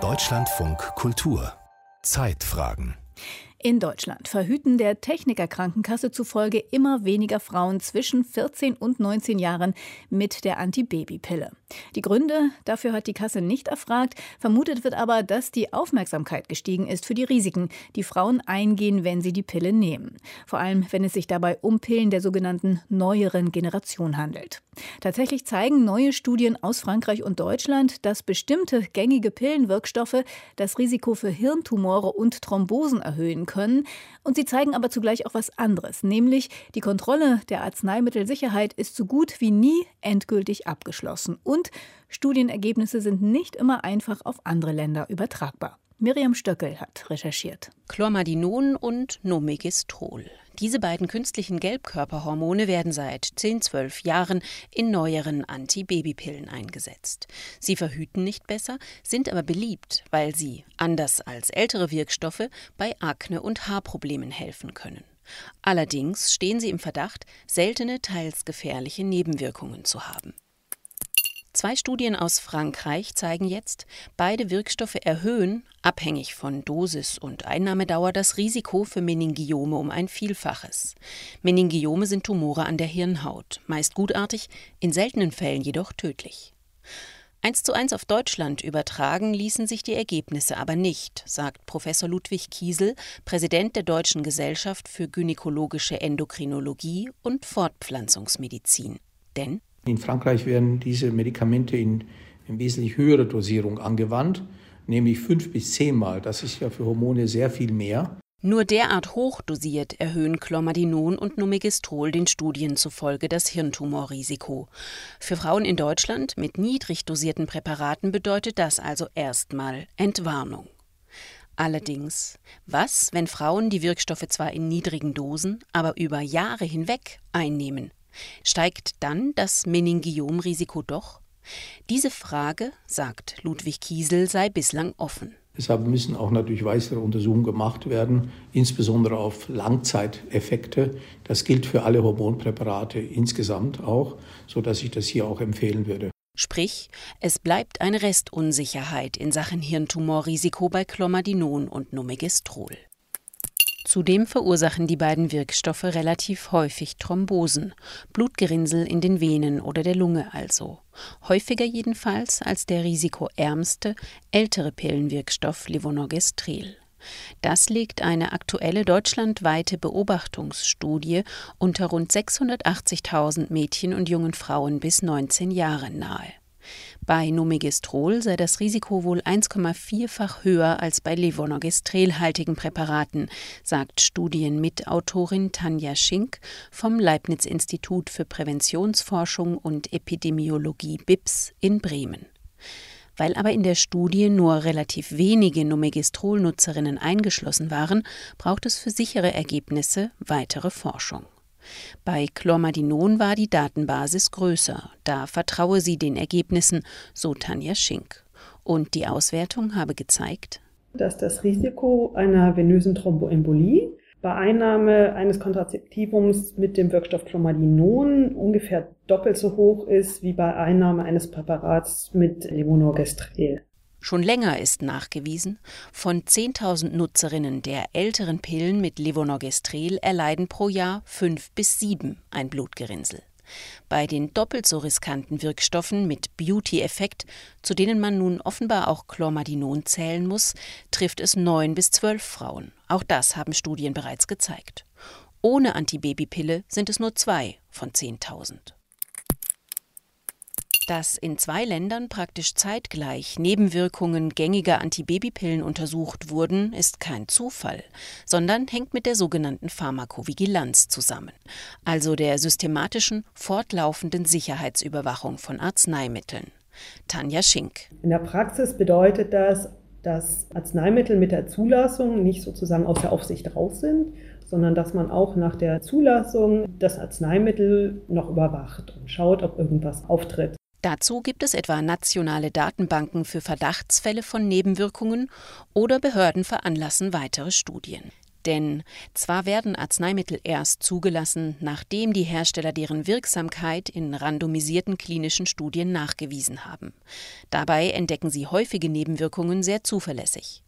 Deutschlandfunk Kultur Zeitfragen in Deutschland verhüten der Technikerkrankenkasse zufolge immer weniger Frauen zwischen 14 und 19 Jahren mit der Antibabypille. Die Gründe dafür hat die Kasse nicht erfragt. Vermutet wird aber, dass die Aufmerksamkeit gestiegen ist für die Risiken, die Frauen eingehen, wenn sie die Pille nehmen. Vor allem, wenn es sich dabei um Pillen der sogenannten neueren Generation handelt. Tatsächlich zeigen neue Studien aus Frankreich und Deutschland, dass bestimmte gängige Pillenwirkstoffe das Risiko für Hirntumore und Thrombosen erhöhen können. Und sie zeigen aber zugleich auch was anderes, nämlich die Kontrolle der Arzneimittelsicherheit ist so gut wie nie endgültig abgeschlossen. Und Studienergebnisse sind nicht immer einfach auf andere Länder übertragbar. Miriam Stöckel hat recherchiert. Chlormadinon und Nomegistrol. Diese beiden künstlichen Gelbkörperhormone werden seit 10, 12 Jahren in neueren Antibabypillen eingesetzt. Sie verhüten nicht besser, sind aber beliebt, weil sie, anders als ältere Wirkstoffe, bei Akne und Haarproblemen helfen können. Allerdings stehen sie im Verdacht, seltene, teils gefährliche Nebenwirkungen zu haben. Zwei Studien aus Frankreich zeigen jetzt, beide Wirkstoffe erhöhen, abhängig von Dosis und Einnahmedauer, das Risiko für Meningiome um ein Vielfaches. Meningiome sind Tumore an der Hirnhaut, meist gutartig, in seltenen Fällen jedoch tödlich. Eins zu eins auf Deutschland übertragen ließen sich die Ergebnisse aber nicht, sagt Professor Ludwig Kiesel, Präsident der Deutschen Gesellschaft für gynäkologische Endokrinologie und Fortpflanzungsmedizin. Denn in Frankreich werden diese Medikamente in, in wesentlich höherer Dosierung angewandt, nämlich fünf bis zehnmal. Das ist ja für Hormone sehr viel mehr. Nur derart hochdosiert erhöhen Chlormadinon und Numegistrol den Studien zufolge das Hirntumorrisiko. Für Frauen in Deutschland mit niedrig dosierten Präparaten bedeutet das also erstmal Entwarnung. Allerdings, was, wenn Frauen die Wirkstoffe zwar in niedrigen Dosen, aber über Jahre hinweg einnehmen? Steigt dann das Meningiomrisiko doch? Diese Frage, sagt Ludwig Kiesel, sei bislang offen. Deshalb müssen auch natürlich weitere Untersuchungen gemacht werden, insbesondere auf Langzeiteffekte. Das gilt für alle Hormonpräparate insgesamt auch, sodass ich das hier auch empfehlen würde. Sprich, es bleibt eine Restunsicherheit in Sachen Hirntumorrisiko bei Clomadinon und Nomegestrol. Zudem verursachen die beiden Wirkstoffe relativ häufig Thrombosen, Blutgerinnsel in den Venen oder der Lunge also. Häufiger jedenfalls als der risikoärmste, ältere Pillenwirkstoff Levonorgestrel. Das legt eine aktuelle deutschlandweite Beobachtungsstudie unter rund 680.000 Mädchen und jungen Frauen bis 19 Jahren nahe. Bei Nomegestrol sei das Risiko wohl 1,4-fach höher als bei Levonorgestrelhaltigen Präparaten, sagt Studienmitautorin Tanja Schink vom Leibniz-Institut für Präventionsforschung und Epidemiologie BIPS in Bremen. Weil aber in der Studie nur relativ wenige Nomegestrol-Nutzerinnen eingeschlossen waren, braucht es für sichere Ergebnisse weitere Forschung. Bei Chlormadinon war die Datenbasis größer. Da vertraue sie den Ergebnissen, so Tanja Schink. Und die Auswertung habe gezeigt, dass das Risiko einer venösen Thromboembolie bei Einnahme eines Kontrazeptivums mit dem Wirkstoff Chlormadinon ungefähr doppelt so hoch ist wie bei Einnahme eines Präparats mit Levonorgestrel. Schon länger ist nachgewiesen, von 10.000 Nutzerinnen der älteren Pillen mit Levonorgestrel erleiden pro Jahr fünf bis sieben ein Blutgerinnsel. Bei den doppelt so riskanten Wirkstoffen mit Beauty-Effekt, zu denen man nun offenbar auch Chlormadinon zählen muss, trifft es neun bis zwölf Frauen. Auch das haben Studien bereits gezeigt. Ohne Antibabypille sind es nur zwei von 10.000. Dass in zwei Ländern praktisch zeitgleich Nebenwirkungen gängiger Antibabypillen untersucht wurden, ist kein Zufall, sondern hängt mit der sogenannten Pharmakovigilanz zusammen, also der systematischen, fortlaufenden Sicherheitsüberwachung von Arzneimitteln. Tanja Schink. In der Praxis bedeutet das, dass Arzneimittel mit der Zulassung nicht sozusagen aus der Aufsicht raus sind, sondern dass man auch nach der Zulassung das Arzneimittel noch überwacht und schaut, ob irgendwas auftritt. Dazu gibt es etwa nationale Datenbanken für Verdachtsfälle von Nebenwirkungen oder Behörden veranlassen weitere Studien. Denn zwar werden Arzneimittel erst zugelassen, nachdem die Hersteller deren Wirksamkeit in randomisierten klinischen Studien nachgewiesen haben. Dabei entdecken sie häufige Nebenwirkungen sehr zuverlässig.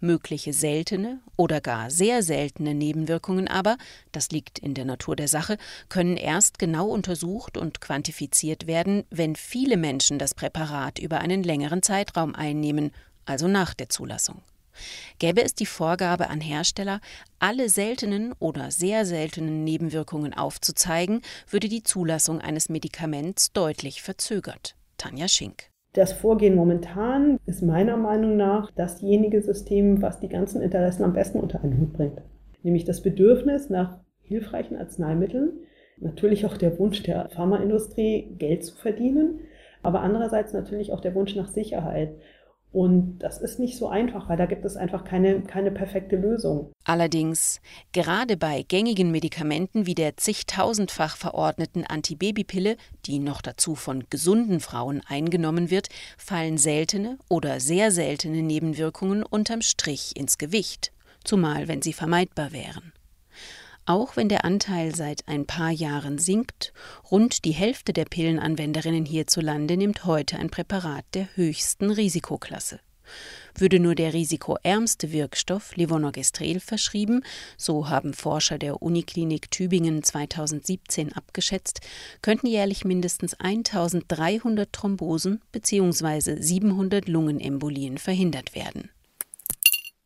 Mögliche seltene oder gar sehr seltene Nebenwirkungen aber, das liegt in der Natur der Sache, können erst genau untersucht und quantifiziert werden, wenn viele Menschen das Präparat über einen längeren Zeitraum einnehmen, also nach der Zulassung. Gäbe es die Vorgabe an Hersteller, alle seltenen oder sehr seltenen Nebenwirkungen aufzuzeigen, würde die Zulassung eines Medikaments deutlich verzögert. Tanja Schink. Das Vorgehen momentan ist meiner Meinung nach dasjenige System, was die ganzen Interessen am besten unter einen Hut bringt. Nämlich das Bedürfnis nach hilfreichen Arzneimitteln, natürlich auch der Wunsch der Pharmaindustrie, Geld zu verdienen, aber andererseits natürlich auch der Wunsch nach Sicherheit. Und das ist nicht so einfach, weil da gibt es einfach keine, keine perfekte Lösung. Allerdings, gerade bei gängigen Medikamenten wie der zigtausendfach verordneten Antibabypille, die noch dazu von gesunden Frauen eingenommen wird, fallen seltene oder sehr seltene Nebenwirkungen unterm Strich ins Gewicht, zumal wenn sie vermeidbar wären. Auch wenn der Anteil seit ein paar Jahren sinkt, rund die Hälfte der Pillenanwenderinnen hierzulande nimmt heute ein Präparat der höchsten Risikoklasse. Würde nur der risikoärmste Wirkstoff Levonorgestrel verschrieben, so haben Forscher der Uniklinik Tübingen 2017 abgeschätzt, könnten jährlich mindestens 1300 Thrombosen bzw. 700 Lungenembolien verhindert werden.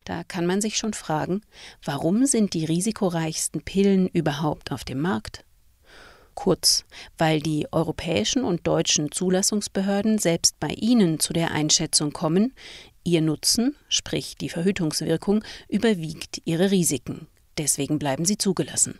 Da kann man sich schon fragen, warum sind die risikoreichsten Pillen überhaupt auf dem Markt? Kurz, weil die europäischen und deutschen Zulassungsbehörden selbst bei ihnen zu der Einschätzung kommen, ihr Nutzen, sprich die Verhütungswirkung, überwiegt ihre Risiken. Deswegen bleiben sie zugelassen.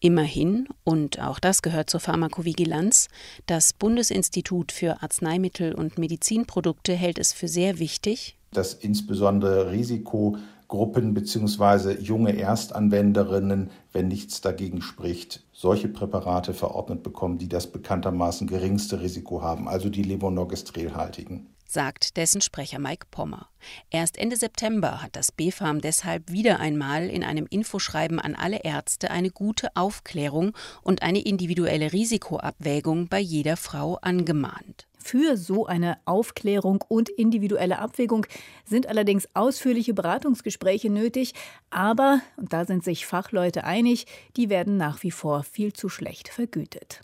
Immerhin, und auch das gehört zur Pharmakovigilanz, das Bundesinstitut für Arzneimittel und Medizinprodukte hält es für sehr wichtig, dass insbesondere Risikogruppen bzw. junge Erstanwenderinnen, wenn nichts dagegen spricht, solche Präparate verordnet bekommen, die das bekanntermaßen geringste Risiko haben, also die Levonorgestrelhaltigen sagt dessen Sprecher Mike Pommer. Erst Ende September hat das BfArM deshalb wieder einmal in einem Infoschreiben an alle Ärzte eine gute Aufklärung und eine individuelle Risikoabwägung bei jeder Frau angemahnt. Für so eine Aufklärung und individuelle Abwägung sind allerdings ausführliche Beratungsgespräche nötig, aber, und da sind sich Fachleute einig, die werden nach wie vor viel zu schlecht vergütet.